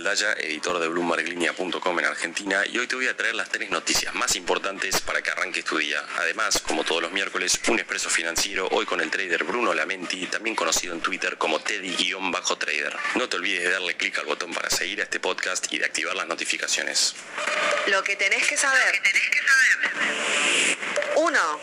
Aldaya, editor de BloombergLinea.com en Argentina y hoy te voy a traer las tres noticias más importantes para que arranques tu día. Además, como todos los miércoles, un expreso financiero, hoy con el trader Bruno Lamenti, también conocido en Twitter como Teddy-Trader. No te olvides de darle clic al botón para seguir a este podcast y de activar las notificaciones. Lo que tenés que saber. Uno.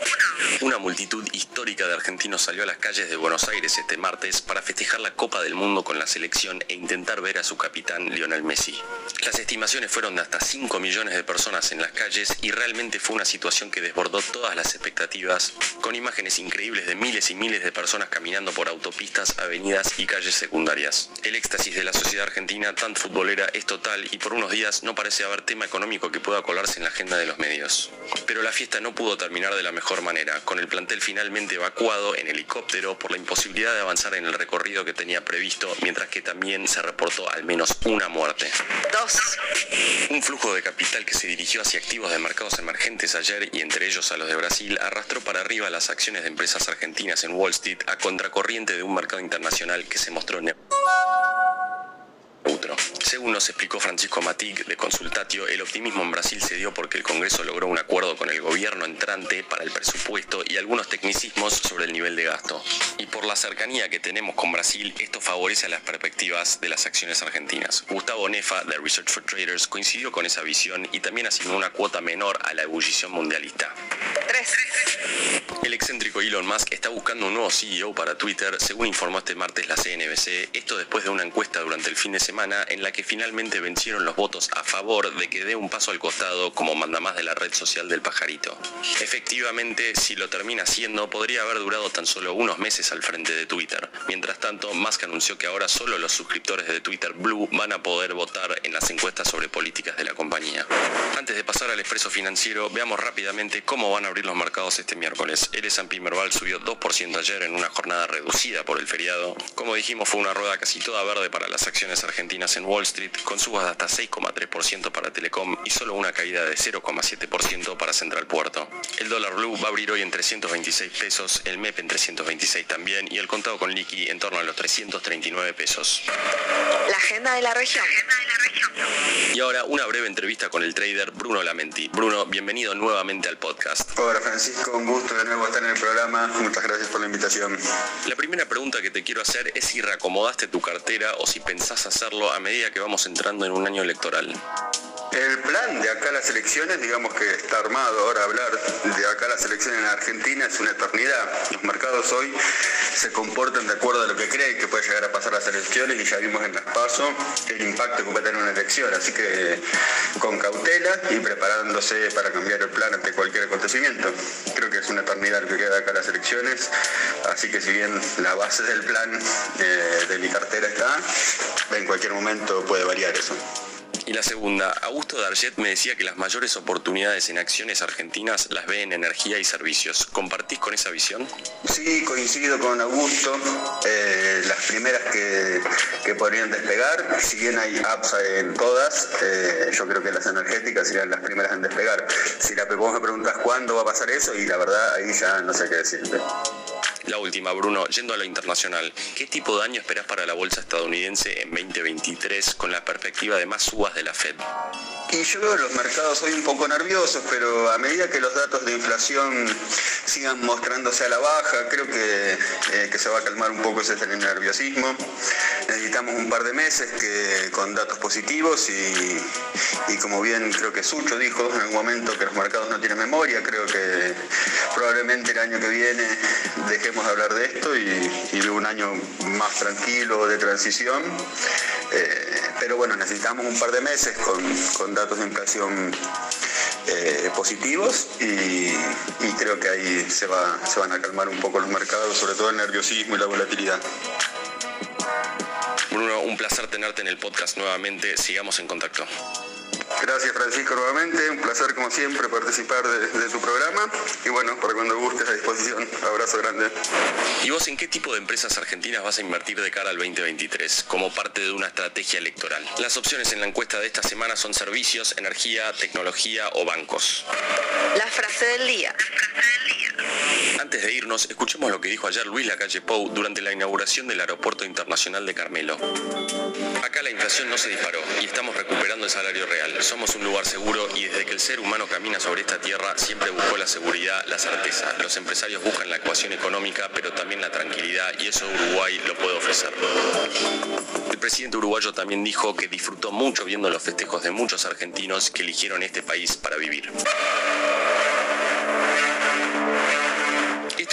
Una multitud histórica de argentinos salió a las calles de Buenos Aires este martes para festejar la Copa del Mundo con la selección e intentar ver a su capitán Lionel Messi. Las estimaciones fueron de hasta 5 millones de personas en las calles y realmente fue una situación que desbordó todas las expectativas, con imágenes increíbles de miles y miles de personas caminando por autopistas, avenidas y calles secundarias. El éxtasis de la sociedad argentina tan futbolera es total y por unos días no parece haber tema económico que pueda colarse en la agenda de los medios. Pero la fiesta no pudo terminar de la mejor manera, con el plantel finalmente evacuado en helicóptero por la imposibilidad de avanzar en el recorrido que tenía previsto, mientras que también se reportó al menos una muerte. Un flujo de capital que se dirigió hacia activos de mercados emergentes ayer y entre ellos a los de Brasil arrastró para arriba las acciones de empresas argentinas en Wall Street a contracorriente de un mercado internacional que se mostró Según nos explicó Francisco Matig de Consultatio, el optimismo en Brasil se dio porque el Congreso logró un acuerdo con el gobierno entrante para el presupuesto y algunos tecnicismos sobre el nivel de gasto. Y por la cercanía que tenemos con Brasil, esto favorece las perspectivas de las acciones argentinas. Gustavo Nefa de Research for Traders coincidió con esa visión y también asignó una cuota menor a la ebullición mundialista. El excéntrico Elon Musk está buscando un nuevo CEO para Twitter, según informó este martes la CNBC, esto después de una encuesta durante el fin de semana en la que finalmente vencieron los votos a favor de que dé un paso al costado como mandamás de la red social del pajarito. Efectivamente, si lo termina haciendo, podría haber durado tan solo unos meses al frente de Twitter. Mientras tanto, Musk anunció que ahora solo los suscriptores de Twitter Blue van a poder votar en las encuestas sobre políticas de la compañía. Antes de pasar al expreso financiero, veamos rápidamente cómo van a abrir los mercados este miércoles. El S&P Merval subió 2% ayer en una jornada reducida por el feriado. Como dijimos, fue una rueda casi toda verde para las acciones argentinas en Wall Street, con subas de hasta 6,3% para Telecom y solo una caída de 0,7% para Central Puerto. El dólar blue va a abrir hoy en 326 pesos, el MEP en 326 también y el contado con liqui en torno a los 339 pesos. La agenda de la región. Y ahora una breve entrevista con el trader Bruno Lamenti. Bruno, bienvenido nuevamente al podcast. Hola Francisco, un gusto de nuevo estar en el programa. Muchas gracias por la invitación. La primera pregunta que te quiero hacer es si reacomodaste tu cartera o si pensás a medida que vamos entrando en un año electoral. El plan de acá las elecciones, digamos que está armado. Ahora hablar de acá las elecciones en Argentina es una eternidad. Los mercados hoy se comportan de acuerdo a lo que creen que puede llegar a pasar las elecciones y ya vimos en las paso el impacto que puede tener una elección. Así que con cautela y preparándose para cambiar el plan ante cualquier acontecimiento. Creo que es una eternidad lo que queda acá las elecciones. Así que si bien la base del plan eh, de mi cartera está, en cualquier momento puede variar eso. Y la segunda, Augusto Darget me decía que las mayores oportunidades en acciones argentinas las ve en energía y servicios. ¿Compartís con esa visión? Sí, coincido con Augusto. Eh, las primeras que, que, podrían despegar, si bien hay apps en todas, eh, yo creo que las energéticas serían las primeras en despegar. Si la, vos me preguntas cuándo va a pasar eso, y la verdad ahí ya no sé qué decirte. La última, Bruno, yendo a lo internacional, ¿qué tipo de año esperás para la bolsa estadounidense en 2023 con la perspectiva de más subas de la Fed? Y yo veo los mercados hoy un poco nerviosos, pero a medida que los datos de inflación sigan mostrándose a la baja, creo que, eh, se va a calmar un poco ese nerviosismo. Necesitamos un par de meses que, con datos positivos y, como bien creo que Sucho dijo en algún momento que los mercados no tienen memoria, creo que probablemente el año que viene dejemos de hablar de esto y, y un año más tranquilo de transición. Eh, pero bueno, necesitamos un par de meses con, con datos de inflación eh, positivos y, creo que ahí se, se van a calmar un poco los mercados, sobre todo el nerviosismo y la volatilidad. Bruno, un placer tenerte en el podcast nuevamente. Sigamos en contacto. Gracias Francisco nuevamente, un placer como siempre participar de, de, tu programa y bueno, para cuando gustes a disposición, abrazo grande. ¿Y vos en qué tipo de empresas argentinas vas a invertir de cara al 2023 como parte de una estrategia electoral? Las opciones en la encuesta de esta semana son servicios, energía, tecnología o bancos. La frase del día. Antes de irnos, escuchemos lo que dijo ayer Luis Lacalle Pou durante la inauguración del Aeropuerto Internacional de Carmelo. Acá la inflación no se disparó y estamos recuperando el salario real. Somos un lugar seguro y desde que el ser humano camina sobre esta tierra siempre buscó la seguridad, la certeza. Los empresarios buscan la ecuación económica, pero también la tranquilidad y eso Uruguay lo puede ofrecer. El presidente uruguayo también dijo que disfrutó mucho viendo los festejos de muchos argentinos que eligieron este país para vivir. Esto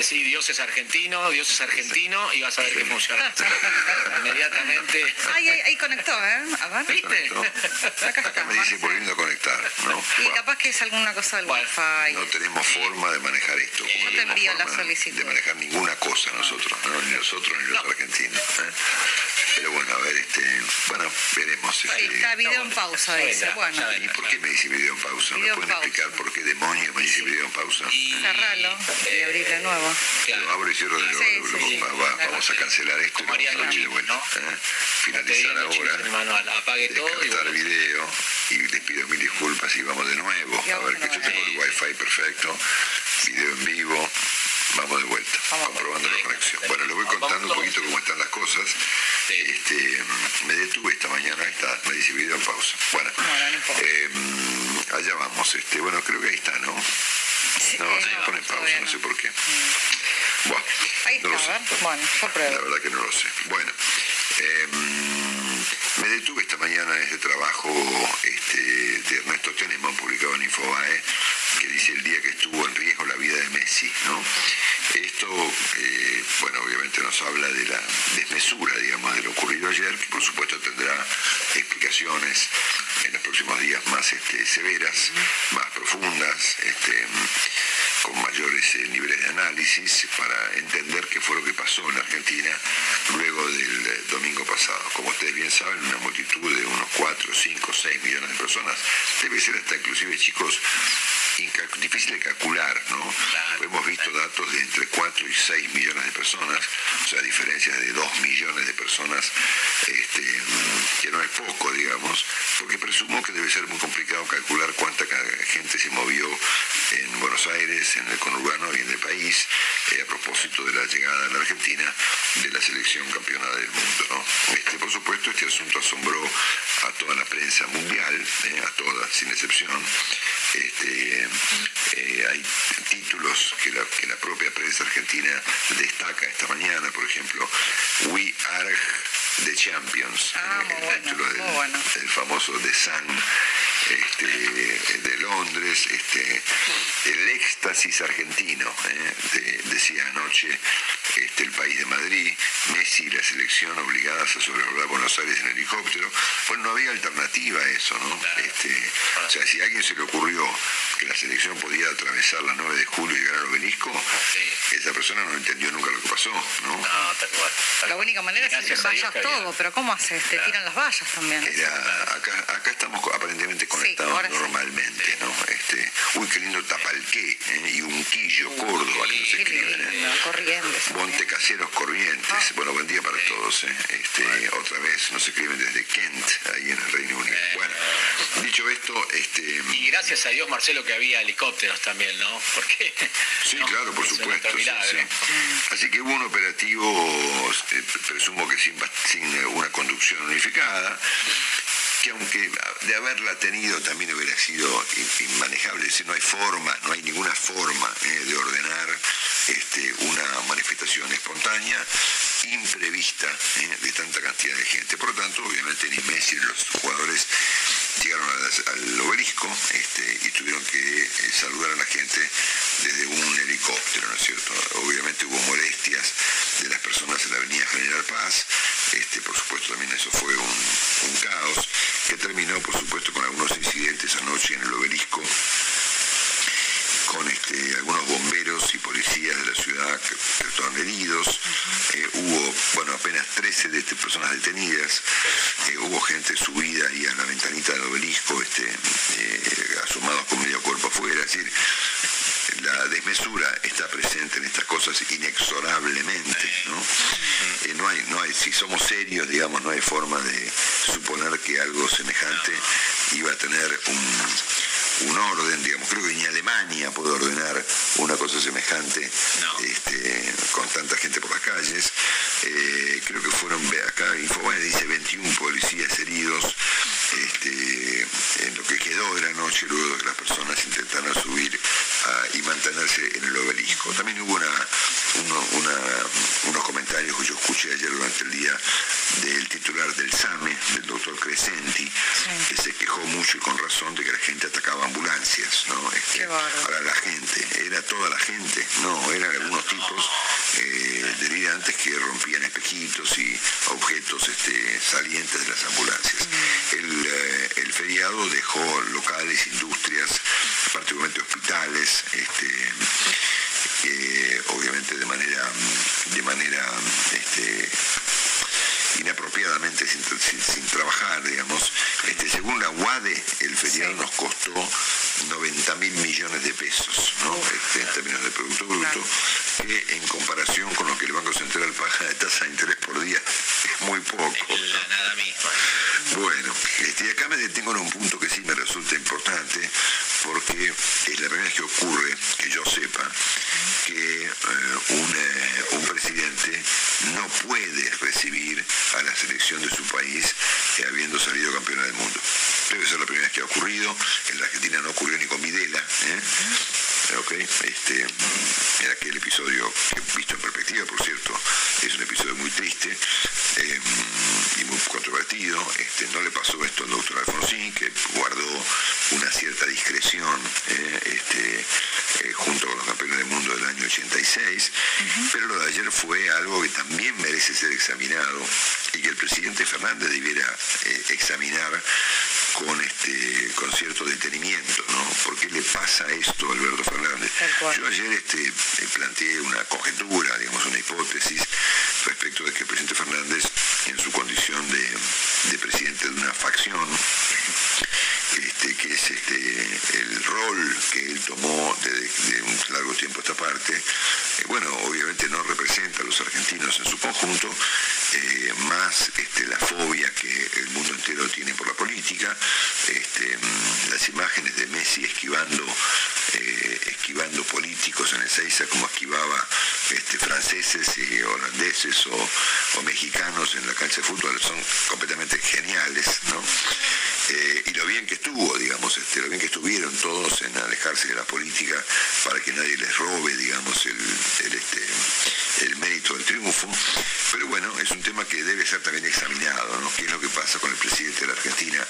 Decir Dios es argentino, Dios es argentino y vas a ver que funciona. Inmediatamente. Ay, ahí, ahí conectó, ¿eh? A ver. ¿Viste? Acá está. Me dice volviendo a conectar. ¿no? Y capaz que es alguna cosa del Bueno, wifi. No tenemos forma de manejar esto. como Yo te envío la solicitud. De manejar ninguna cosa nosotros, ¿no? ni nosotros ni los argentinos. ¿eh? Bueno, ver, este, bueno, veremos. Este, está video en pausa, Ya dice. Bueno, ya ¿Y por qué me dice video en pausa? ¿Me pueden pausa. explicar por qué demonios me dice video en pausa? Y, cerralo y abrir de nuevo. Lo abro y cierro de nuevo. Sí, lo- sí, sí. va- va- vamos a cancelar esto y Como haría vamos a abrir de Luchín, vuelta. ¿no? ¿eh? Finalizar ahora. apague todo bueno. video y les pido mil disculpas y vamos de nuevo. Y A ver que yo tengo el wifi perfecto, video en vivo. Vamos de vuelta, Vamos. comprobando la conexión. Bueno, les voy contando un poquito cómo están las cosas. Este, me detuve esta mañana, está, me dice video en pausa. Bueno, eh, allá vamos. Este, bueno, creo que ahí está, ¿no? Sí, No, se pone en pausa, no sé por qué. Bueno, Ahí no lo está, sé. Bueno, La verdad que no lo sé. Bueno, eh, me detuve esta mañana en este trabajo este, de Ernesto Teneman, publicado en Infobae, que dice el día que estuvo en riesgo la vida de Messi. ¿no? Esto, eh, bueno, obviamente nos habla de la desmesura, digamos, de lo ocurrido ayer, que por supuesto tendrá explicaciones en los próximos días más este, severas, más profundas, este, con mayores eh, niveles de análisis para entender qué fue lo que pasó en Argentina luego del eh, domingo pasado. Como ustedes bien saben, una multitud de unos 4, 5, 6 millones de personas, debe ser hasta inclusive chicos difícil de calcular, ¿no? Hemos visto 4 y 6 millones de personas, o sea, diferencias de 2 millones de personas, este, que no es poco, digamos, porque presumo que debe ser muy complicado calcular cuánta gente se movió en Buenos Aires, en el conurbano y en el país, eh, a propósito de la llegada a la Argentina de la selección campeona del mundo. Este, por supuesto, este asunto asombró a toda la prensa mundial, eh, a toda, sin excepción. Este, eh, hay títulos que la, que la propia prensa argentina destaca esta mañana, por ejemplo, We Are the Champions, Ah, muy el bueno, título del, muy bueno. del famoso The Sun este, de Londres, este, el éxtasis argentino, ¿eh? De- decía anoche este, el país de Madrid, Messi y la selección obligadas a sobrevolar Buenos Aires en helicóptero. Bueno, no había alternativa a eso, ¿no? Este, o sea, si a alguien se le ocurrió que la selección podía atravesar la 9 de julio y llegar al obelisco, esa persona no entendió nunca lo que pasó, ¿no? No, tal cual. tal La única manera es que Gracias a Todo, pero ¿cómo haces? Te tiran las vallas también. Era, acá, acá estamos aparentemente conectados ahora sí. normalmente, ¿no? Este, uy, qué lindo Tapalqué, ¿eh? y Unquillo, Córdoba, que nos escriben, ¿eh? Corrientes. Monte Caseros Corrientes, bueno, buen día para todos. ¿eh? Este, otra vez nos escriben desde Kent, ahí en el Reino Unido. Bueno, dicho esto, este, Y gracias a Dios, Marcelo, que había helicópteros también, ¿no? Porque. Sí, ¿no? claro, por supuesto. sí. Así que hubo un operativo, eh, presumo que sin, sin una conducción unificada, que aunque de haberla tenido también hubiera sido in- inmanejable, es no hay forma, no hay ninguna forma eh, de ordenar este, una manifestación espontánea imprevista eh, de tanta cantidad de gente. Por lo tanto, obviamente ni Messi ni los jugadores llegaron al obelisco este, y tuvieron que eh, saludar a la gente desde un helicóptero, ¿no es cierto? Obviamente hubo molestias de las personas en la avenida General Paz, este, por supuesto también eso fue un caos, que terminó por supuesto con algunos incidentes anoche en el obelisco, con este, algunos bomberos y policías de la ciudad que, que estaban heridos. Eh, hubo, bueno, apenas 13 de este, personas detenidas. Eh, hubo gente subida ahí a la ventanita del obelisco, este, eh, asomados con medio cuerpo afuera. Es decir, la desmesura está presente en estas cosas inexorablemente, ¿no? Eh, no hay, no hay, si somos serios, digamos, no hay forma de suponer que algo semejante iba a tener un, un orden, digamos, creo que ni Alemania puede ordenar una cosa semejante este, con tanta gente por las calles. Eh, creo que fueron, acá Infobae dice 21 policías heridos, este, en lo que quedó de la noche luego de que las personas intentaron subir ah, y mantenerse en el obelisco. También hubo una, uno- una- unos comentarios que yo escuché ayer durante el día del titular del SAME, del doctor Crescenti, que se quejó mucho y con razón de que la gente atacaba ambulancias, ¿no? Este, ahora la gente, ¿era toda la gente? No, eran algunos tipos eh, delirantes que rompían espejitos y objetos este, salientes de las ambulancias. El, eh, el feriado dejó locales, industrias, particularmente hospitales, este, eh, obviamente de manera, de manera este, inapropiadamente sin, sin- sin trabajar, digamos. Este, según la UADE, el feriado nos costó 90 mil millones de pesos, ¿no? Este, en términos de Producto Bruto, que en comparación con lo que el Banco Central paga de tasa de interés por día, es muy poco. Nada. Bueno, este, acá me detengo en un punto que sí me resulta importante, porque es la primera vez que ocurre, que yo sepa, que eh, un, eh, un presidente no puede recibir a la selección de su país eh, habiendo salido campeona del mundo. Debe ser la primera vez que ha ocurrido, en la Argentina no ocurrió ni con Videla, ¿eh? Ok, este, en aquel episodio, que visto en perspectiva, por cierto, es un episodio muy triste eh, y muy controvertido. Este, no le pasó esto al doctor Alfonsín, que guardó una cierta discreción eh, este, eh, junto con los campeones del mundo del año 86, pero lo de ayer fue algo que también merece ser examinado y que el presidente Fernández debiera eh, examinar con este con cierto detenimiento, ¿no? ¿Por qué le pasa esto a Alberto Fernández? Yo ayer este, eh, planteé una conjetura, digamos, una hipótesis respecto de que el presidente Fernández, en su condición de, de presidente de una facción, este, que es este, el rol que él tomó desde un largo tiempo esta parte, eh, bueno, obviamente no representa a los argentinos en su conjunto, eh, más este, la fobia que el mundo entero tiene por la política, este, las imágenes de Messi esquivando, esquivando políticos en el Seiza como esquivaba este, franceses y holandeses o, o mexicanos en la cancha de fútbol son completamente geniales, ¿no? Eh, y lo bien que estuvo, digamos, este, lo bien que estuvieron todos en alejarse de la política para que nadie les robe, digamos, el, este, el mérito del triunfo. Pero bueno, es un tema que debe ser también examinado, ¿no? ¿Qué es lo que pasa con el presidente de la Argentina,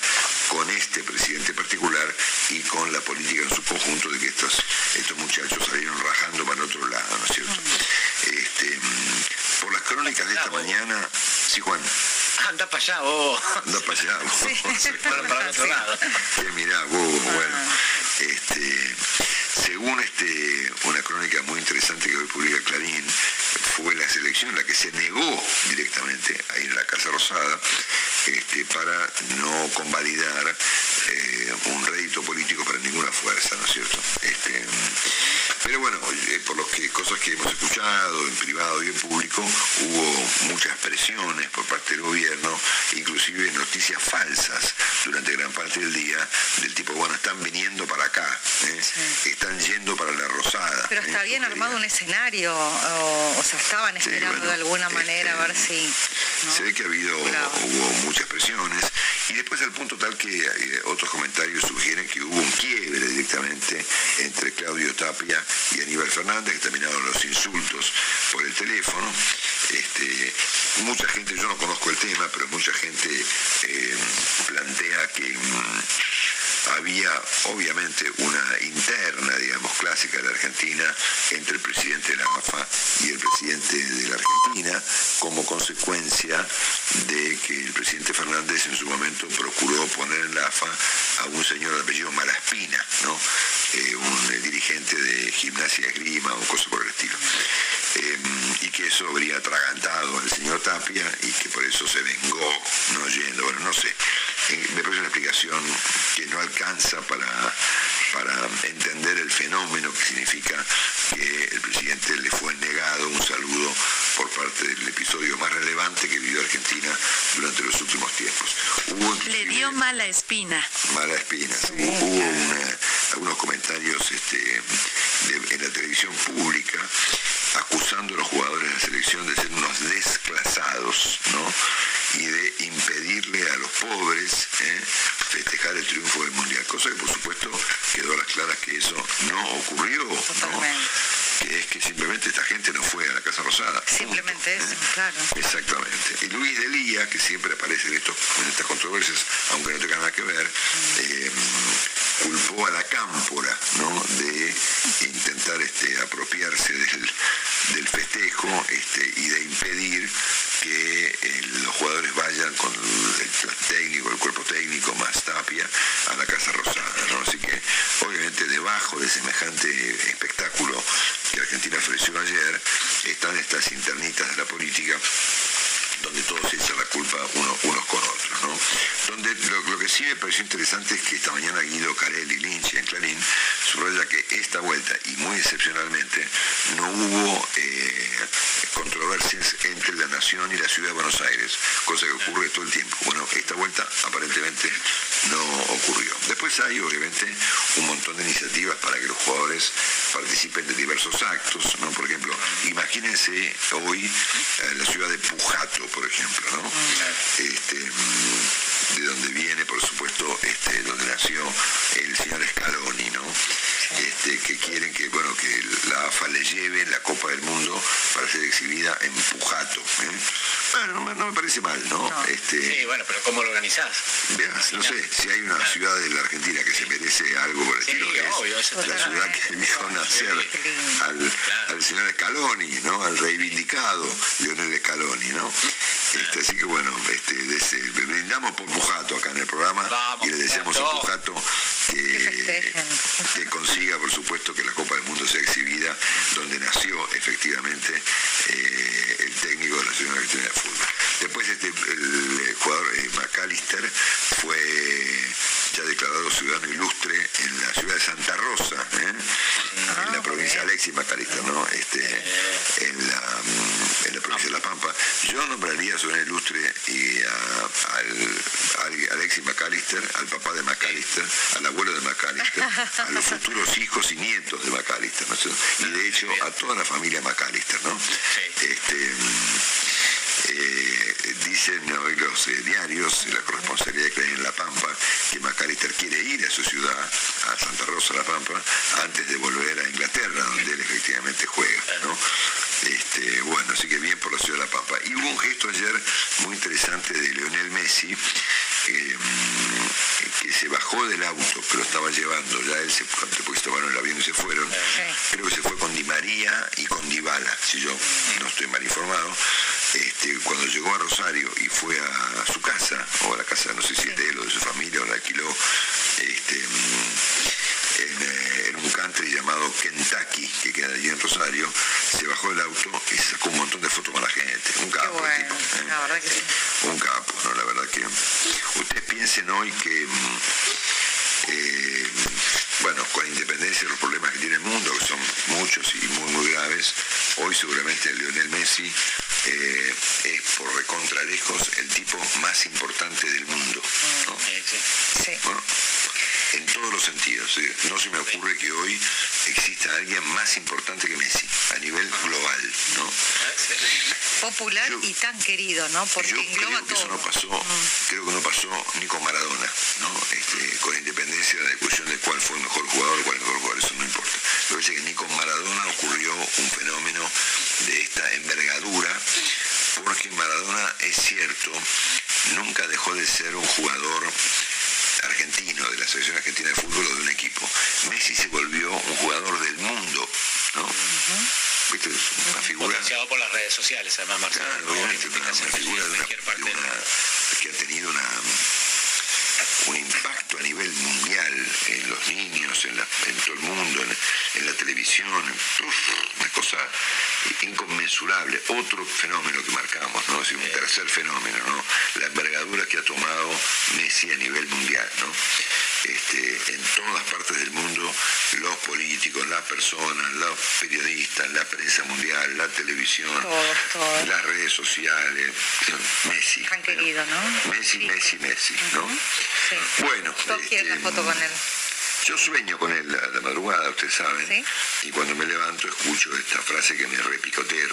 con este presidente particular y con la política en su conjunto de que estos, estos muchachos salieron rajando para el otro lado, ¿no es cierto? Este, por las crónicas de esta mañana, sí, Juan. Anda para allá vos. Anda para allá vos. Para, para el otro lado. Que mirá vos, bueno. Este, según este, una crónica muy interesante que hoy publica Clarín, fue la selección la que se negó directamente a ir a la Casa Rosada este, para no convalidar eh, un rédito político para ninguna fuerza, ¿no es cierto? Este, pero bueno, eh, por lo que cosas que hemos escuchado en privado y en público, hubo muchas presiones por parte del gobierno, inclusive noticias falsas durante gran parte del día, del tipo, bueno, están viniendo para acá, ¿eh? Están yendo para la Rosada. Pero está ¿eh? bien armado un escenario, o, o sea, estaban Sí, esperando bueno, de alguna manera a este, ver si... ¿no? Se ve que ha habido, hubo muchas presiones y después al punto tal que eh, otros comentarios sugieren que hubo un quiebre directamente entre Claudio Tapia y Aníbal Fernández, que terminaron los insultos por el teléfono. Este, mucha gente, yo no conozco el tema, pero mucha gente eh, plantea que mm, había obviamente una interna, digamos, clásica de Argentina entre el presidente de la AFA y el presidente de la Argentina, como consecuencia de que el presidente Fernández en su momento procuró poner en la AFA a un señor de apellido Malaspina, ¿no? Eh, un eh, dirigente de gimnasia esgrima o cosa por el estilo. Eh, y que eso habría atragantado al señor Tapia y que por eso se vengó no yendo, bueno, no sé. Me parece una explicación que no alcanza para, para entender el fenómeno que significa que el presidente le fue negado un saludo por parte del episodio más relevante que vivió Argentina durante los últimos tiempos. Hubo Le dio mala espina. mala espina. sí. Hubo una- algunos comentarios este, de- en la televisión pública acusando a los jugadores de la selección de ser unos desclasados, ¿no? Y de impedirle a los pobres ¿eh? festejar el triunfo del Mundial. Cosa que por supuesto quedó a las claras que eso no ocurrió, ¿no? Totalmente. Que es que simplemente esta gente no fue a la Casa Rosada. Simplemente ¿eh? eso, claro. Exactamente. Y Luis Delía, que siempre aparece en, estos, en estas controversias, aunque no tenga nada que ver, eh, culpó a la cámpora ¿no? de intentar este, apropiarse del, del festejo este, y de impedir que eh, los jugadores vayan con el, técnico, el cuerpo técnico más tapia a la Casa Rosada. Así que obviamente debajo de semejante espectáculo que Argentina ofreció ayer están estas internitas de la política donde todos echan la culpa uno- unos. Donde lo, lo que sí me pareció interesante es que esta mañana Guido Carelli Lynch en Clarín subraya que esta vuelta, y muy excepcionalmente, no hubo eh, controversias entre la Nación y la Ciudad de Buenos Aires, cosa que ocurre todo el tiempo. Bueno, esta vuelta aparentemente no ocurrió. Después hay obviamente un montón de iniciativas para que los jugadores participen de diversos actos, ¿no? Por ejemplo, imagínense hoy eh, la ciudad de Pujato, por ejemplo, ¿no? Este, mm, de donde viene, por supuesto, este, donde nació el señor Scaloni, ¿no? Este, que quieren que, bueno, que la AFA le lleve la Copa del Mundo para ser exhibida en Pujato. ¿eh? Bueno, no me, no me parece mal, ¿no? Este, Sí, bueno, pero ¿cómo lo organizás? Veas, no sé, si hay una ciudad de la Argentina que se merece algo por el Sí, estilo, es obvio, eso la ciudad que vio nacer al, al señor Scaloni, ¿no? Al reivindicado Leonel Scaloni, ¿no? Este, así que bueno, este, brindamos por Pujato acá en el programa Vamos, y le deseamos a Pujato. Que que, consiga, por supuesto, que la Copa del Mundo sea exhibida donde nació efectivamente eh, el técnico de la Selección Argentina de Fútbol. Después este, el, jugador eh, McAllister fue ya declarado ciudadano ilustre en la ciudad de Santa Rosa, ¿eh? en Alexis Macalister, ¿no? Este, en, la, mm, en la provincia de La Pampa. Yo nombraría ciudadano ilustre y a, al, al Alexis Macalister, al papá de Macalister, al abuelo de Macalister, a los futuros hijos y nietos de Macalister, ¿no? y de hecho a toda la familia Macalister, ¿no? Este, mm, eh, dicen hoy los eh, diarios, la corresponsabilidad que hay en La Pampa, que Macalister quiere ir a su ciudad, a Santa Rosa, La Pampa, antes de volver a Inglaterra, donde él efectivamente juega, ¿no? Este, bueno, así que bien por la ciudad de La Pampa. Y hubo un gesto ayer muy interesante de Leonel Messi, eh, que se bajó del auto, pero estaba llevando, ya él se, porque en el avión y se fueron, creo que se fue con Di María y con Dybala, si yo no estoy mal informado, este, cuando llegó a Rosario y fue a, su casa, o a la casa, no sé si es de él o de su familia, o la alquiló, este, en, eh, en un country llamado Kentucky, que queda allí en Rosario, se bajó del auto y sacó un montón de fotos con la gente. Un capo, bueno, tipo, ¿eh? la verdad que sí. Un capo, ¿no? La verdad que ustedes piensen hoy que, mm, eh, bueno, con independencia de los problemas que tiene el mundo, que son muchos y muy, muy graves, hoy seguramente Lionel Messi eh, es por recontra lejos el tipo más importante del mundo. ¿no? Sí. ¿no? En todos los sentidos. ¿eh? No se me ocurre que hoy exista alguien más importante que Messi, a nivel global. ¿no? Popular Yo- y tan querido, ¿no? Porque Yo engloba creo que eso todo. no pasó, creo que no pasó ni con Maradona, ¿no? Este, con independencia de la discusión de cuál fue el mejor jugador, cuál es el mejor jugador, eso no importa. Lo que es que ni con Maradona ocurrió un fenómeno de esta envergadura, porque Maradona, es cierto, nunca dejó de ser un jugador argentino, de la selección argentina de fútbol o de un equipo. Messi se volvió un jugador del mundo, ¿no? ¿Viste? Es Una figura Potenciado por las redes sociales, además, Marcelo. Claro, obviamente, una, una figura de una, cualquier parte de una- que ha tenido una, un impacto a nivel mundial en los niños, en, la- en todo el mundo, en, en la televisión, uf, una cosa inconmensurable. Otro fenómeno que marcamos, ¿no? Es un tercer fenómeno, ¿no? La envergadura que ha tomado Messi a nivel mundial, ¿no? Este, en todas partes del mundo, los políticos, las personas, los periodistas, la prensa mundial, la televisión, Todos, todos. las redes sociales, Messi. Tan querido, ¿no? Messi, Sí. Messi, Messi, ¿no? Sí. Bueno, Todos quieren la este, foto con él. yo sueño con él a la madrugada, ustedes saben, Sí. y cuando me levanto escucho esta frase que me repicotea,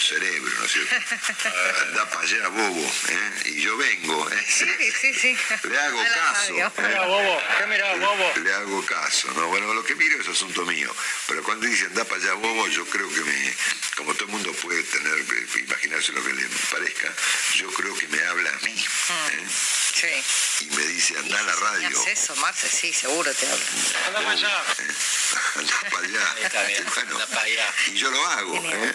el cerebro, ¿no es cierto? Anda para allá, bobo, ¿eh? y yo vengo, ¿eh? Sí, sí, sí. Le hago caso. ¿eh? bobo? ¿Qué mirá, bobo? Le hago caso, ¿no? Bueno, lo que miro es asunto mío, pero cuando dicen anda para allá, bobo, yo creo que me, como todo el mundo puede tener, imaginarse lo que le parezca, yo creo que me habla a mí, ¿eh? Sí. y me dice anda a la radio. ¿Haces eso, Marce? Sí, seguro te habla. Anda para allá. ¿eh? Anda para allá. Ahí está bien, Bueno, anda para allá. Y yo lo hago. ¿eh?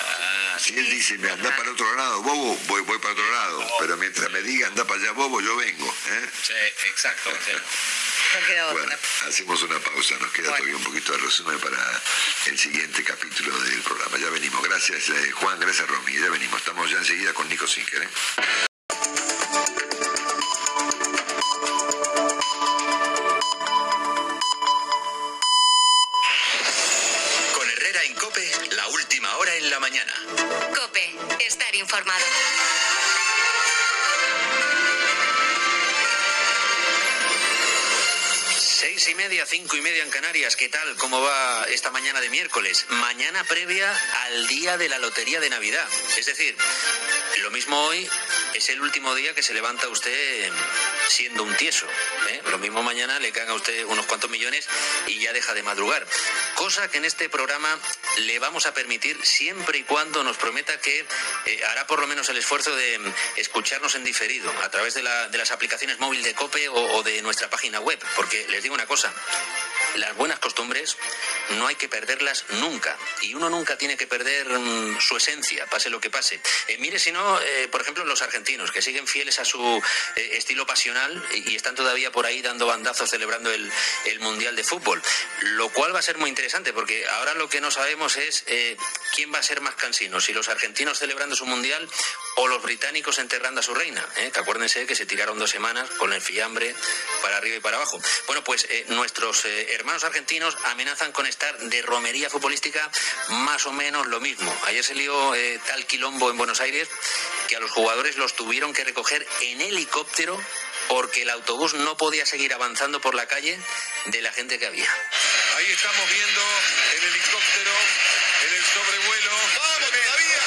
Ah, Si él dice, me anda para otro lado, bobo, voy, voy para otro lado. Pero mientras me diga, anda para allá, bobo, yo vengo. ¿eh? sí, exacto, Marcelo. No queda otra. Bueno, hacemos una pausa, nos queda Bueno. todavía un poquito de resumen para el siguiente capítulo del programa. Ya venimos, gracias eh, Juan, gracias Romy, ya venimos, estamos ya enseguida con Nico Singer. ¿eh? Seis y media, cinco y media en Canarias. ¿Qué tal? ¿Cómo va esta mañana de miércoles? Mañana previa al día de la lotería de Navidad. Es decir, lo mismo hoy es el último día que se levanta usted siendo un tieso. ¿eh? Lo mismo mañana le caen a usted unos cuantos millones y ya deja de madrugar. Cosa que en este programa le vamos a permitir siempre y cuando nos prometa que eh, hará por lo menos el esfuerzo de mm, escucharnos en diferido a través de, la- de las aplicaciones móviles de COPE o de nuestra página web. Porque les digo una cosa, las buenas costumbres no hay que perderlas nunca. Y uno nunca tiene que perder mm, su esencia, pase lo que pase. Eh, mire, si no, eh, por ejemplo, los argentinos, que siguen fieles a su eh, estilo pasional y, están todavía por ahí dando bandazos celebrando el, el Mundial de Fútbol. Lo cual va a ser muy interesante, porque ahora lo que no sabemos es quién va a ser más cansino, si los argentinos celebrando su Mundial o los británicos enterrando a su reina. Que acuérdense que se tiraron dos semanas con el fiambre para arriba y para abajo. Bueno, pues nuestros hermanos argentinos amenazan con estar de romería futbolística más o menos lo mismo. Ayer se lió eh, tal quilombo en Buenos Aires que a los jugadores los tuvieron que recoger en helicóptero porque el autobús no podía seguir avanzando por la calle de la gente que había. Ahí estamos viendo el helicóptero en el sobrevuelo. ¡Vamos todavía!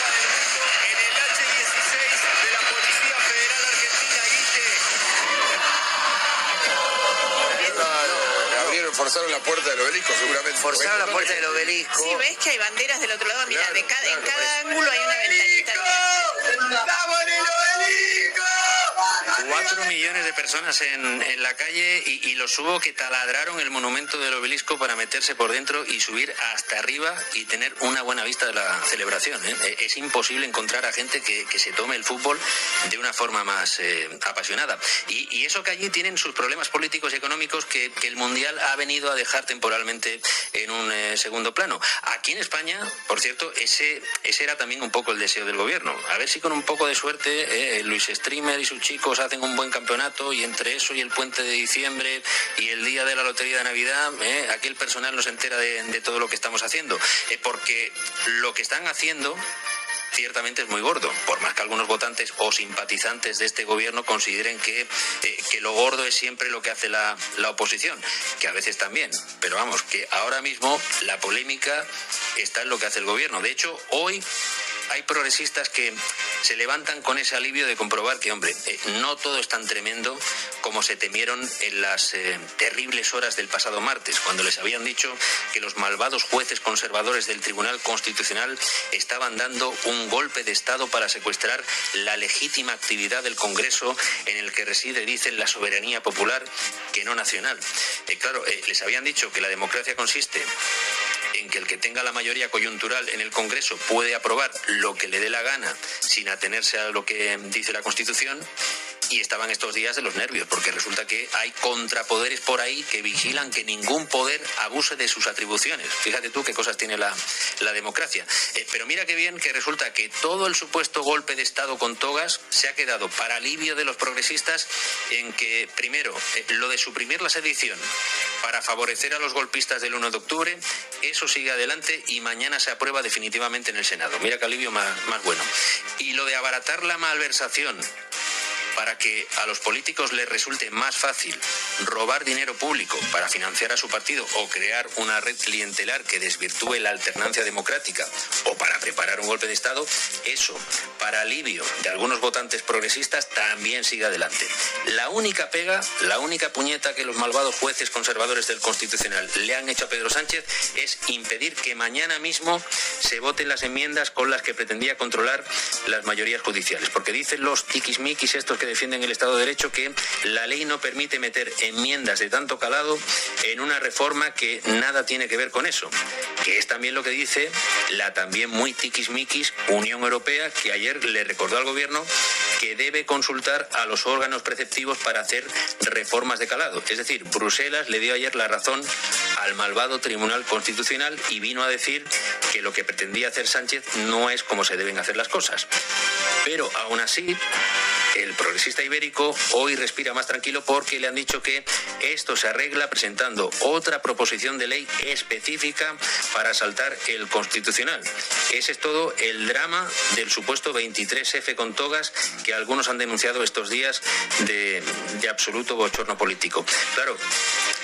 Forzaron la puerta del obelisco, seguramente. Forzaron la puerta del obelisco. Sí, ves que hay banderas del otro lado. Mira, Claro, de cada, en cada ángulo hay una ventanita. ¡Estamos en el obelisco! Cuatro millones de personas en, en la calle y, los hubo que taladraron el monumento del obelisco para meterse por dentro y subir hasta arriba y tener una buena vista de la celebración. ¿eh? Eh, Es imposible encontrar a gente que, que se tome el fútbol de una forma más eh, apasionada. Y, eso que allí tienen sus problemas políticos y económicos que, que el Mundial ha venido a dejar temporalmente en un eh, segundo plano. Aquí en España, por cierto, ese, ese era también un poco el deseo del gobierno. A ver si con un poco de suerte Luis Streamer y sus chicos hacen un buen campeonato y entre eso y el puente de diciembre y el día de la lotería de Navidad, eh, aquí el personal no se entera de, de todo lo que estamos haciendo. Eh, porque lo que están haciendo ciertamente es muy gordo, por más que algunos votantes o simpatizantes de este gobierno consideren que, eh, que lo gordo es siempre lo que hace la, la oposición, que a veces también, pero vamos, que ahora mismo la polémica está en lo que hace el gobierno. De hecho, hoy hay progresistas que se levantan con ese alivio de comprobar que, hombre, eh, no todo es tan tremendo como se temieron en las eh, terribles horas del pasado martes, cuando les habían dicho que los malvados jueces conservadores del Tribunal Constitucional estaban dando un golpe de Estado para secuestrar la legítima actividad del Congreso en el que reside, dicen, la soberanía popular, que no nacional. Eh, claro, les habían dicho que la democracia consiste en que el que tenga la mayoría coyuntural en el Congreso puede aprobar lo que le dé la gana sin atenerse a lo que dice la Constitución y estaban estos días de los nervios, porque resulta que hay contrapoderes por ahí que vigilan que ningún poder abuse de sus atribuciones. Fíjate tú qué cosas tiene la, la democracia. Eh, pero mira qué bien que resulta que todo el supuesto golpe de Estado con togas se ha quedado para alivio de los progresistas en que, primero, eh, lo de suprimir la sedición para favorecer a los golpistas del 1 de octubre, eso sigue adelante y mañana se aprueba definitivamente en el Senado. Mira qué alivio más, más bueno. Y lo de abaratar la malversación para que a los políticos les resulte más fácil robar dinero público para financiar a su partido o crear una red clientelar que desvirtúe la alternancia democrática o para preparar un golpe de Estado, eso, para alivio de algunos votantes progresistas, también sigue adelante. La única pega, la única puñeta que los malvados jueces conservadores del Constitucional le han hecho a Pedro Sánchez es impedir que mañana mismo se voten las enmiendas con las que pretendía controlar las mayorías judiciales. Porque dicen los tiquismiquis estos que defienden el Estado de Derecho que la ley no permite meter enmiendas de tanto calado en una reforma que nada tiene que ver con eso. Que es también lo que dice la también muy tiquismiquis Unión Europea, que ayer le recordó al gobierno que debe consultar a los órganos preceptivos para hacer reformas de calado. Es decir, Bruselas le dio ayer la razón al malvado Tribunal Constitucional y vino a decir que lo que pretendía hacer Sánchez no es como se deben hacer las cosas. Pero aún así, el progresista ibérico hoy respira más tranquilo porque le han dicho que esto se arregla presentando otra proposición de ley específica para saltar el constitucional. Ese es todo el drama del supuesto 23F con togas que algunos han denunciado estos días de, absoluto bochorno político. Claro,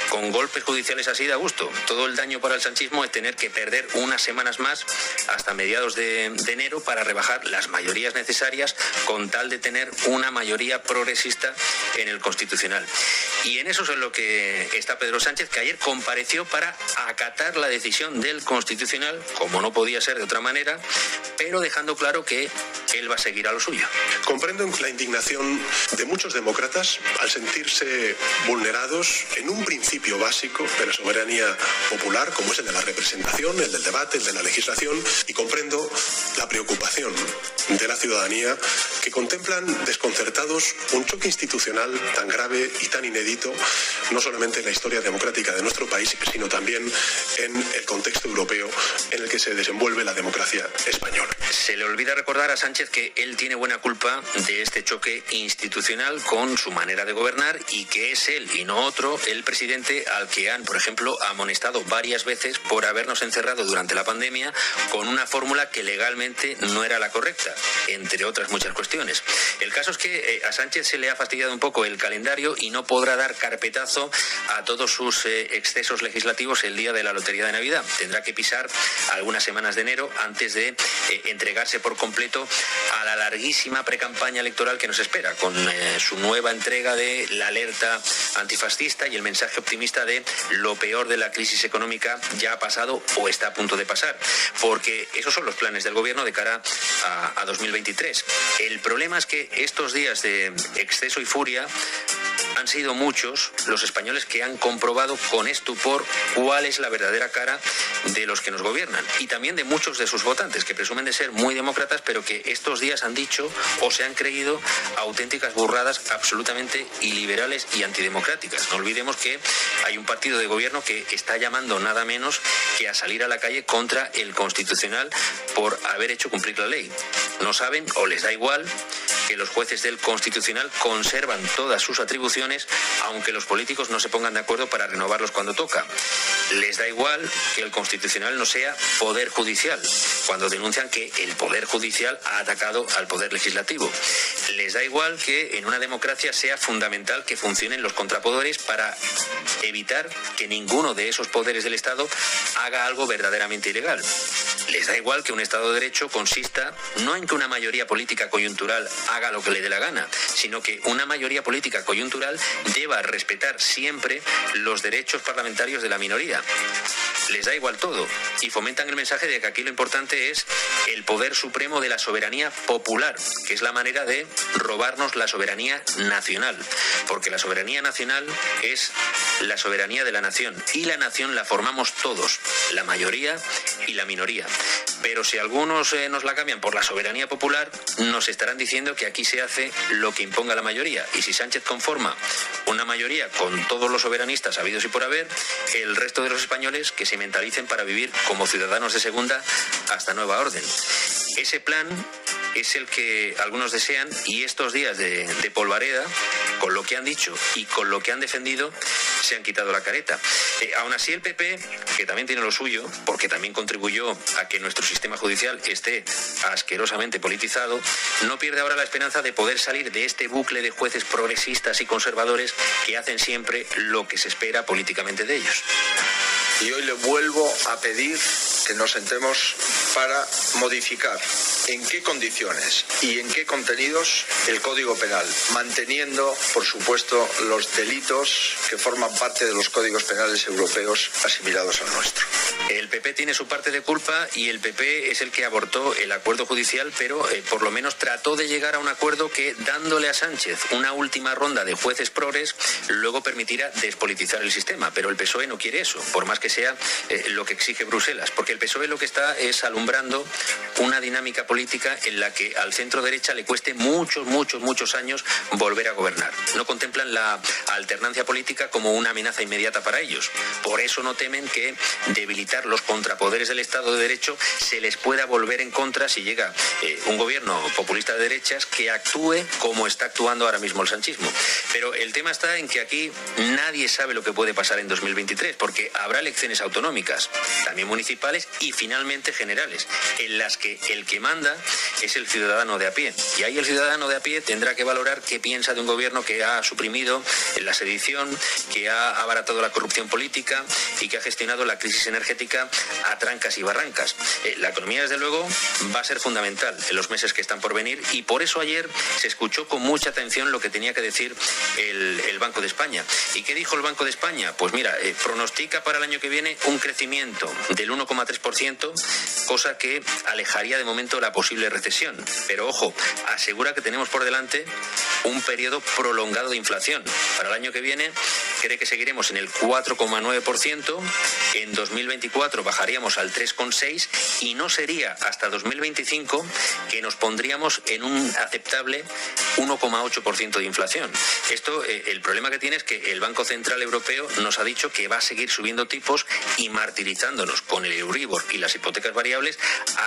con golpes judiciales así da gusto. Todo el daño para el sanchismo es tener que perder unas semanas más hasta mediados de, enero para rebajar las mayorías necesarias con tal de tener una mayoría progresista en el Constitucional. Y en eso es lo que está Pedro Sánchez, que ayer compareció para acatar la decisión del Constitucional, como no podía ser de otra manera, pero dejando claro que él va a seguir a lo suyo. Comprendo la indignación de muchos demócratas al sentirse vulnerados en un principio básico de la soberanía popular, como es el de la representación, el del debate, el de la legislación, y comprendo la preocupación de la ciudadanía que contemplan desconcertados un choque institucional tan grave y tan inédito, no solamente en la historia democrática de nuestro país, sino también en el contexto europeo en el que se desenvuelve la democracia española. Se le olvida recordar a Sánchez que él tiene buena culpa de este choque institucional con su manera de gobernar y que es él y no otro el presidente al que han, por ejemplo, amonestado varias veces por habernos encerrado durante la pandemia con una fórmula que legalmente no era la correcta, entre otras muchas cuestiones. El caso es que eh, a Sánchez se le ha fastidiado un poco el calendario y no podrá dar carpetazo a todos sus eh, excesos legislativos el día de la Lotería de Navidad. Tendrá que pisar algunas semanas de enero antes de eh, entregarse por completo a la larguísima precampaña electoral que nos espera, con su nueva entrega de la alerta antifascista y el mensaje optimista de lo peor de la crisis económica ya ha pasado o está a punto de pasar, porque esos son los planes del gobierno de cara a, a 2023. El problema es que estos días de exceso y furia han sido muchos los españoles que han comprobado con estupor cuál es la verdadera cara de los que nos gobiernan y también de muchos de sus votantes que presumen de ser muy demócratas pero que estos días han dicho o se han creído auténticas burradas absolutamente iliberales y antidemocráticas. No olvidemos que hay un partido de gobierno que está llamando nada menos que a salir a la calle contra el constitucional por haber hecho cumplir la ley. No saben o les da igual que los jueces del Constitucional conservan todas sus atribuciones, aunque los políticos no se pongan de acuerdo para renovarlos cuando toca. Les da igual que el Constitucional no sea poder judicial, cuando denuncian que el poder judicial ha atacado al poder legislativo. Les da igual que en una democracia sea fundamental que funcionen los contrapoderes para evitar que ninguno de esos poderes del Estado haga algo verdaderamente ilegal. Les da igual que un Estado de Derecho consista no en que una mayoría política coyuntural haga lo que le dé la gana, sino que una mayoría política coyuntural deba respetar siempre los derechos parlamentarios de la minoría. Les da igual todo y fomentan el mensaje de que aquí lo importante es el poder supremo de la soberanía popular, que es la manera de robarnos la soberanía nacional, porque la soberanía nacional es la soberanía de la nación y la nación la formamos todos, la mayoría y la minoría. Pero si algunos eh, nos la cambian por la soberanía popular, nos estarán diciendo que aquí se hace lo que imponga la mayoría. Y si Sánchez conforma una mayoría con todos los soberanistas habidos y por haber, el resto de los españoles que se mentalicen para vivir como ciudadanos de segunda hasta nueva orden. Ese plan es el que algunos desean y estos días de, polvareda, con lo que han dicho y con lo que han defendido, se han quitado la careta. Eh, aún así el PP, que también tiene lo suyo, porque también contribuyó a que nuestro sistema judicial esté asquerosamente politizado, no pierde ahora la esperanza de poder salir de este bucle de jueces progresistas y conservadores que hacen siempre lo que se espera políticamente de ellos. Y hoy le vuelvo a pedir que nos sentemos para modificar en qué condiciones y en qué contenidos el Código Penal, manteniendo, por supuesto, los delitos que forman parte de los códigos penales europeos asimilados al nuestro. El PP tiene su parte de culpa y el PP es el que abortó el acuerdo judicial, pero eh, por lo menos trató de llegar a un acuerdo que, dándole a Sánchez una última ronda de jueces progres, luego permitirá despolitizar el sistema. Pero el PSOE no quiere eso, por más que sea eh, lo que exige Bruselas, porque el PSOE lo que está es alumbrando una dinámica política en la que al centro derecha le cueste muchos, muchos, muchos años volver a gobernar. No contemplan la alternancia política como una amenaza inmediata para ellos. Por eso no temen que debilitar los contrapoderes del Estado de Derecho se les pueda volver en contra si llega eh, un gobierno populista de derechas que actúe como está actuando ahora mismo el sanchismo. Pero el tema está en que aquí nadie sabe lo que puede pasar en 2023, porque habrá elecciones autonómicas, también municipales y finalmente generales, en las que el que manda es el ciudadano de a pie. Y ahí el ciudadano de a pie tendrá que valorar qué piensa de un gobierno que ha suprimido la sedición, que ha abaratado la corrupción política y que ha gestionado la crisis energética a trancas y barrancas. Eh, la economía, desde luego, va a ser fundamental en los meses que están por venir y por eso ayer se escuchó con mucha atención lo que tenía que decir el, Banco de España. ¿Y qué dijo el Banco de España? Pues mira, eh, pronostica para el año que viene un crecimiento del 1,3%, cosa que alejaría de momento la posible recesión. Pero ojo, asegura que tenemos por delante un periodo prolongado de inflación. Para el año que viene cree que seguiremos en el 4,9%, en 2024 bajaríamos al 3,6% y no sería hasta 2025 que nos pondríamos en un aceptable 1,8% de inflación. Esto, eh, el problema que tiene es que el Banco Central Europeo nos ha dicho que va a seguir subiendo tipos y martirizándonos con el Euribor y las hipotecas variables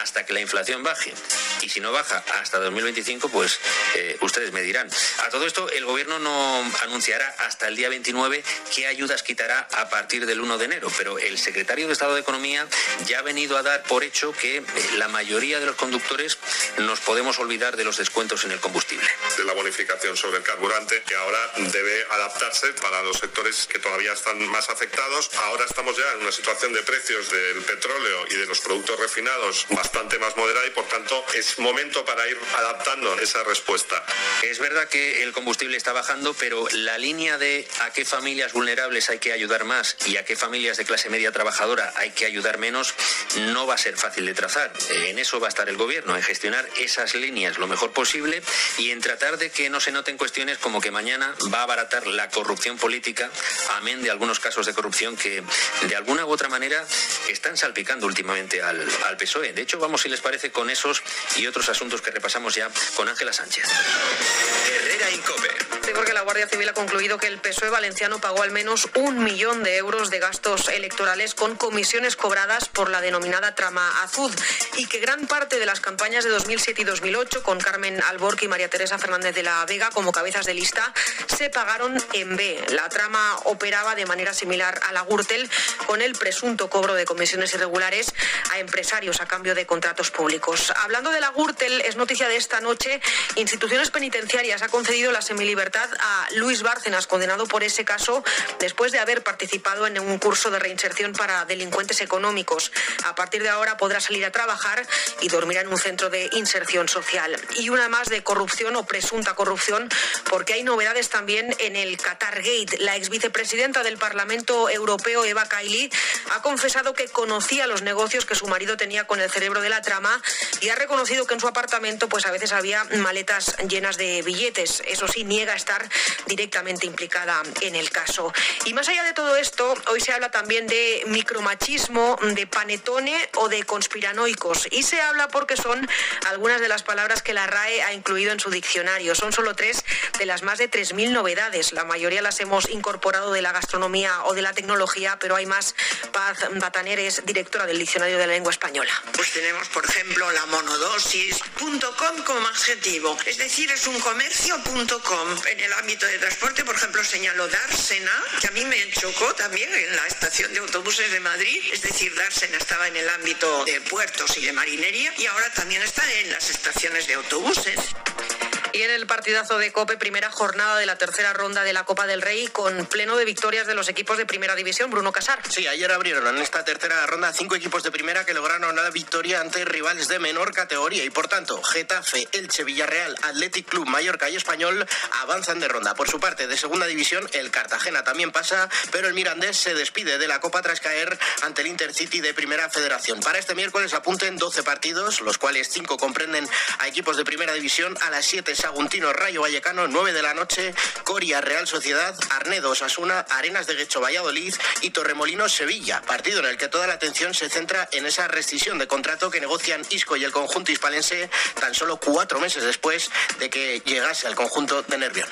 hasta que la inflación baje. Y si no baja hasta 2025, pues eh, ustedes me dirán. A todo esto, el gobierno no anunciará hasta el día 29 qué ayudas quitará a partir del 1 de enero, pero el secretario de Estado de Economía ya ha venido a dar por hecho que eh, la mayoría de los conductores nos podemos olvidar de los descuentos en el combustible. De la bonificación sobre el carburante, que ahora debe adaptarse para los sectores que todavía están más afectados. Ahora estamos ya en una situación de precios del petróleo y de los productos refinados bastante más moderada y por tanto es momento para ir adaptando esa respuesta. Es verdad que el combustible está bajando, pero la línea de a qué familias vulnerables hay que ayudar más y a qué familias de clase media trabajadora hay que ayudar menos no va a ser fácil de trazar. En eso va a estar el gobierno, en gestionar esas líneas lo mejor posible y en tratar de que no se noten cuestiones como que mañana va a abaratar la corrupción política, amén de algunos casos de corrupción que de alguna u otra manera están salpicando últimamente al, al PSOE. De hecho, vamos si les parece con esos y otros asuntos que repasamos ya con Ángela Sánchez. Herrera Incope. Sí, porque la Guardia Civil ha concluido que el PSOE valenciano pagó al menos un millón de euros de gastos electorales con comisiones cobradas por la denominada trama Azud y que gran parte de las campañas de 2007 y 2008 con Carmen Alborque y María Teresa Fernández de la Vega como cabezas de lista se pagaron en B. La trama operaba de manera similar a la Gürtel con el presunto cobro de comisiones irregulares a empresarios a cambio de contratos públicos. Hablando de la Gürtel, es noticia de esta noche, instituciones penitenciarias ha concedido la semilibertad a Luis Bárcenas, condenado por ese caso después de haber participado en un curso de reinserción para delincuentes económicos. A partir de ahora podrá salir a trabajar y dormirá en un centro de inserción social. Y una más de corrupción o presunta corrupción, porque hay novedades también en el Qatar Gate. La ex vicepresidenta del Parlamento Europeo, Eva Kaili, ha confesado que conocía los negocios que su marido tenía con el cerebro de la trama y ha reconocido que en su apartamento pues a veces había maletas llenas de billetes. Eso sí, niega estar directamente implicada en el caso. Y más allá de todo esto, hoy se habla también de micromachismo, de panetone o de conspiranoicos. Y se habla porque son algunas de las palabras que la RAE ha incluido en su diccionario. Son solo tres de las más de 3.000 novedades. La mayoría las hemos incorporado de la gastronomía o de la tecnología, pero hay más. Paz Bataner es directora del Diccionario de la Lengua Española. Pues tenemos, por ejemplo, la monodosis.com como adjetivo. Es decir, es un comercio.com. En el ámbito de transporte, por ejemplo, señaló Que a mí me chocó también en la estación de autobuses de Madrid. Es decir, Dársena estaba en el ámbito de puertos y de marinería y ahora también está en las estaciones de autobuses. Y en el partidazo de Cope, primera jornada de la tercera ronda de la Copa del Rey, con pleno de victorias de los equipos de primera división. Bruno Casar. Sí, ayer abrieron en esta tercera ronda cinco equipos de primera que lograron la victoria ante rivales de menor categoría y por tanto Getafe, Elche, Villarreal, Athletic Club, Mallorca y Español avanzan de ronda. Por su parte, de segunda división, el Cartagena también pasa, pero el Mirandés se despide de la Copa tras caer ante el Intercity de Primera Federación. Para este miércoles apunten 12 partidos, los cuales 5 comprenden a equipos de primera división. A las 7 Saguntino Rayo Vallecano, 9 de la noche, Coria Real Sociedad, Arnedo Osasuna, Arenas de Guecho Valladolid y Torremolinos Sevilla. Partido en el que toda la atención se centra en esa rescisión de contrato que negocian Isco y el conjunto hispalense tan solo cuatro meses después de que llegase al conjunto de Nervión.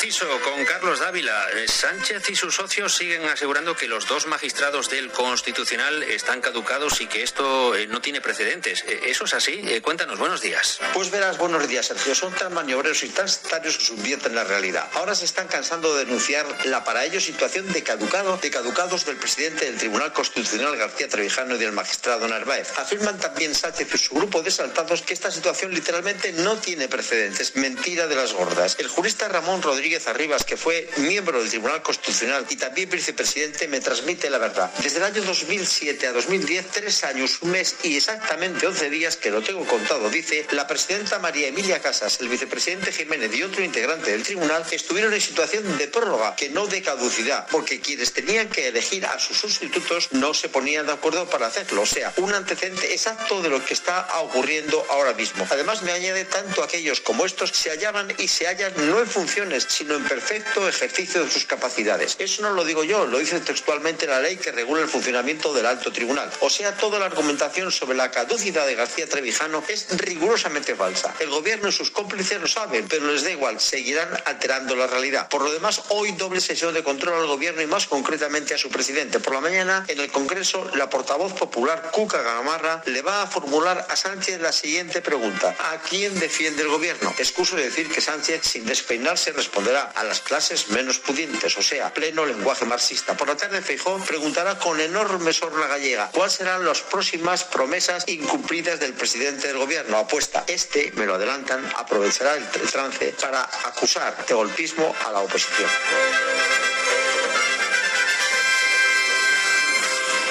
Con Carlos Dávila. Sánchez y sus socios siguen asegurando que los dos magistrados del Constitucional están caducados y que esto eh, no tiene precedentes. Eh, ¿Eso es así? Eh, cuéntanos, buenos días. Pues verás, buenos días, Sergio. Son tan maniobreros y tan sectarios que subvierten la realidad. Ahora se están cansando de denunciar la para ellos situación de caducado, de caducados del presidente del Tribunal Constitucional García Trevijano y del magistrado Narváez. Afirman también Sánchez y su grupo de saltados que esta situación literalmente no tiene precedentes. Mentira de las gordas. El jurista Ramón Rodríguez Rodríguez Arribas, que fue miembro del Tribunal Constitucional y también vicepresidente, me transmite la verdad. Desde el año 2007 a 2010, tres años, un mes y exactamente 11 días, que lo tengo contado, dice, la presidenta María Emilia Casas, el vicepresidente Jiménez y otro integrante del tribunal estuvieron en situación de prórroga, que no de caducidad, porque quienes tenían que elegir a sus sustitutos no se ponían de acuerdo para hacerlo. O sea, un antecedente exacto de lo que está ocurriendo ahora mismo. Además, me añade tanto aquellos como estos se hallaban y se hallan no en funciones, sino en perfecto ejercicio de sus capacidades. Eso no lo digo yo, lo dice textualmente la ley que regula el funcionamiento del alto tribunal. O sea, toda la argumentación sobre la caducidad de García Trevijano es rigurosamente falsa. El gobierno y sus cómplices lo saben, pero les da igual, seguirán alterando la realidad. Por lo demás, hoy doble sesión de control al gobierno y más concretamente a su presidente. Por la mañana, en el Congreso, la portavoz popular Cuca Gamarra le va a formular a Sánchez la siguiente pregunta. ¿A quién defiende el gobierno? Excuso de decir que Sánchez, sin despeinarse, responderá a las clases menos pudientes, o sea, pleno lenguaje marxista. Por la tarde, Feijó preguntará con enorme sorna gallega cuáles serán las próximas promesas incumplidas del presidente del gobierno. Apuesta, este, me lo adelantan, aprovechará el, el trance para acusar de golpismo a la oposición.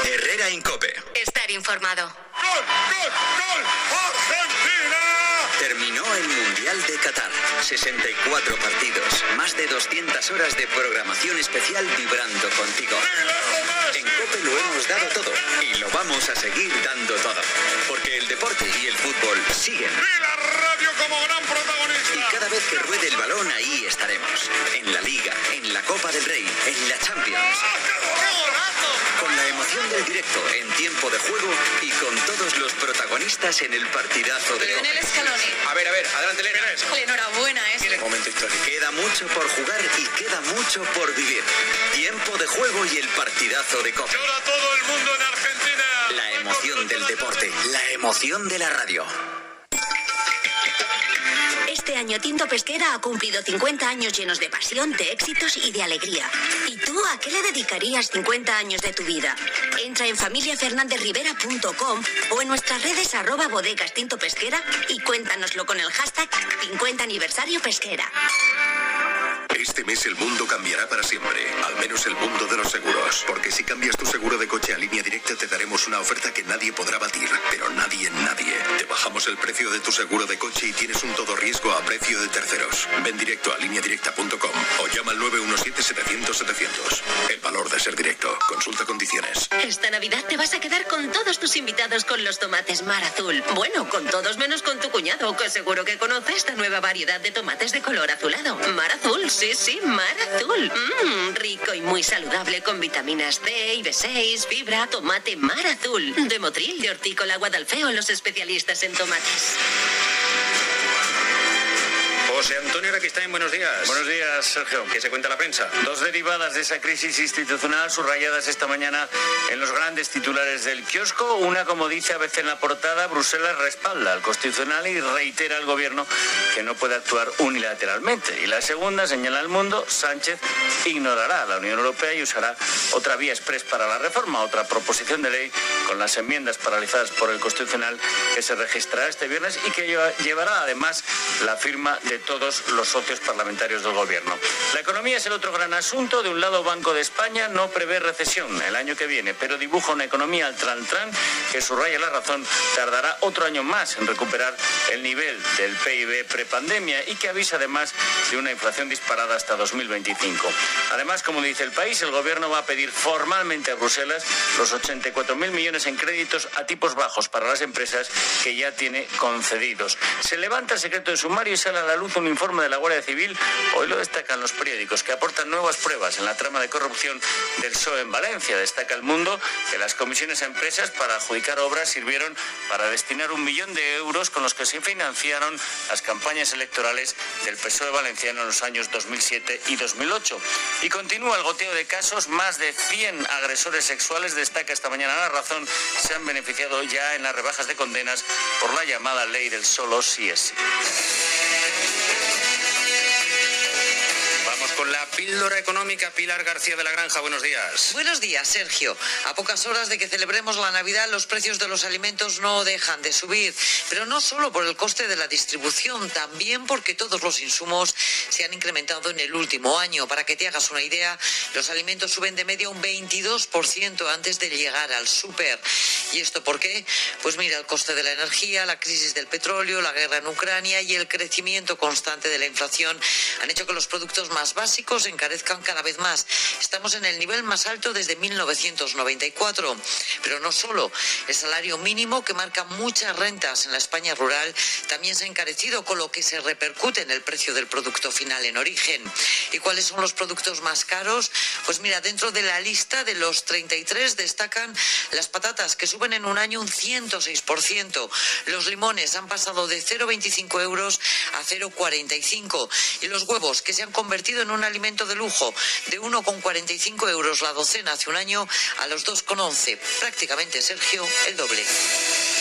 Herrera Incope. Estar informado. Terminó el Mundial de Qatar. 64 partidos, más de 200 horas de programación especial vibrando contigo. En COPE lo hemos dado todo y lo vamos a seguir dando todo. Porque el deporte y el fútbol siguen. la radio como gran protagonista! Y cada vez que ruede el balón, ahí estaremos. En la Liga, en la Copa del Rey, en la Champions. Con la emoción del directo en tiempo de juego y con todos los protagonistas en el partidazo de hoy. Lionel Scaloni. A ver, a ver, adelante, Elena. Enhorabuena, ¿eh? Momento histórico. Queda mucho por jugar y queda mucho por vivir. Tiempo de juego y el partidazo de Copa. Ahora todo el mundo en Argentina. La emoción del deporte, la emoción de la radio. Este año Tinto Pesquera ha cumplido 50 años llenos de pasión, de éxitos y de alegría. ¿Y tú a qué le dedicarías 50 años de tu vida? Entra en familiafernandezrivera.com o en nuestras redes arroba bodegas Tinto Pesquera y cuéntanoslo con el hashtag 50 aniversario pesquera. Este mes el mundo cambiará para siempre, al menos el mundo de los seguros. Porque si cambias tu seguro de coche a línea directa te daremos una oferta que nadie podrá batir, pero nadie, nadie. Te bajamos el precio de tu seguro de coche y tienes un todo riesgo a precio de terceros. Ven directo a lineadirecta.com o llama al 917-700-700. El valor de ser directo. Consulta condiciones. Esta Navidad te vas a quedar con todos tus invitados con los tomates Mar Azul. Bueno, con todos menos con tu cuñado, que seguro que conoce esta nueva variedad de tomates de color azulado. Mar Azul, sí, sí, Mar Azul. Mmm, rico y muy saludable con vitaminas C y B6, fibra, tomate Mar Azul. De Motril, de Hortícola Guadalfeo, los especialistas en tomates. José Antonio Araquistain, buenos días. Buenos días, Sergio. ¿Qué se cuenta la prensa? Dos derivadas de esa crisis institucional subrayadas esta mañana en los grandes titulares del kiosco. Una, como dice a veces en la portada, Bruselas respalda al Constitucional y reitera al Gobierno que no puede actuar unilateralmente. Y la segunda, señala el mundo, Sánchez ignorará a la Unión Europea y usará otra vía express para la reforma, otra proposición de ley con las enmiendas paralizadas por el Constitucional que se registrará este viernes y que lleva- llevará además la firma de todos los socios parlamentarios del Gobierno. La economía es el otro gran asunto. De un lado, Banco de España no prevé recesión el año que viene, pero dibuja una economía al tran-tran que subraya la razón, tardará otro año más en recuperar el nivel del PIB prepandemia y que avisa además de una inflación disparada hasta 2025. Además, como dice el país, el Gobierno va a pedir formalmente a Bruselas los 84.000 millones en créditos a tipos bajos para las empresas que ya tiene concedidos. Se levanta el secreto de sumario y sale a la luz un informe de la Guardia Civil. Hoy lo destacan los periódicos que aportan nuevas pruebas en la trama de corrupción del PSOE en Valencia. Destaca el mundo que las comisiones a empresas para adjudicar obras sirvieron para destinar un millón de euros con los que se financiaron las campañas electorales del PSOE valenciano en los años 2007 y 2008. Y continúa el goteo de casos. Más de 100 agresores sexuales, destaca esta mañana la razón, se han beneficiado ya en las rebajas de condenas por la llamada ley del solo sí es. Thank you. Con la píldora económica. Pilar García de la Granja, buenos días. Buenos días, Sergio. A pocas horas de que celebremos la Navidad, los precios de los alimentos no dejan de subir. Pero no solo por el coste de la distribución, también porque todos los insumos se han incrementado en el último año. Para que te hagas una idea, los alimentos suben de media un 22% antes de llegar al súper. ¿Y esto por qué? Pues mira, el coste de la energía, la crisis del petróleo, la guerra en Ucrania y el crecimiento constante de la inflación han hecho que los productos más básicos encarezcan cada vez más. Estamos en el nivel más alto desde 1994. Pero no solo, el salario mínimo que marca muchas rentas en la España rural también se ha encarecido, con lo que se repercute en el precio del producto final en origen. ¿Y cuáles son los productos más caros? Pues mira, dentro de la lista de los 33 destacan las patatas que suben en un año un 106%. Los limones han pasado de 0,25 euros a 0,45 y los huevos que se han convertido en un alimento de lujo de 1,45 euros la docena hace un año a los 2,11. Prácticamente, Sergio, el doble.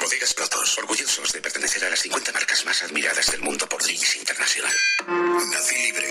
Bodegas Protos, orgullosos de pertenecer a las 50 marcas más admiradas del mundo por Links Internacional. Nací libre.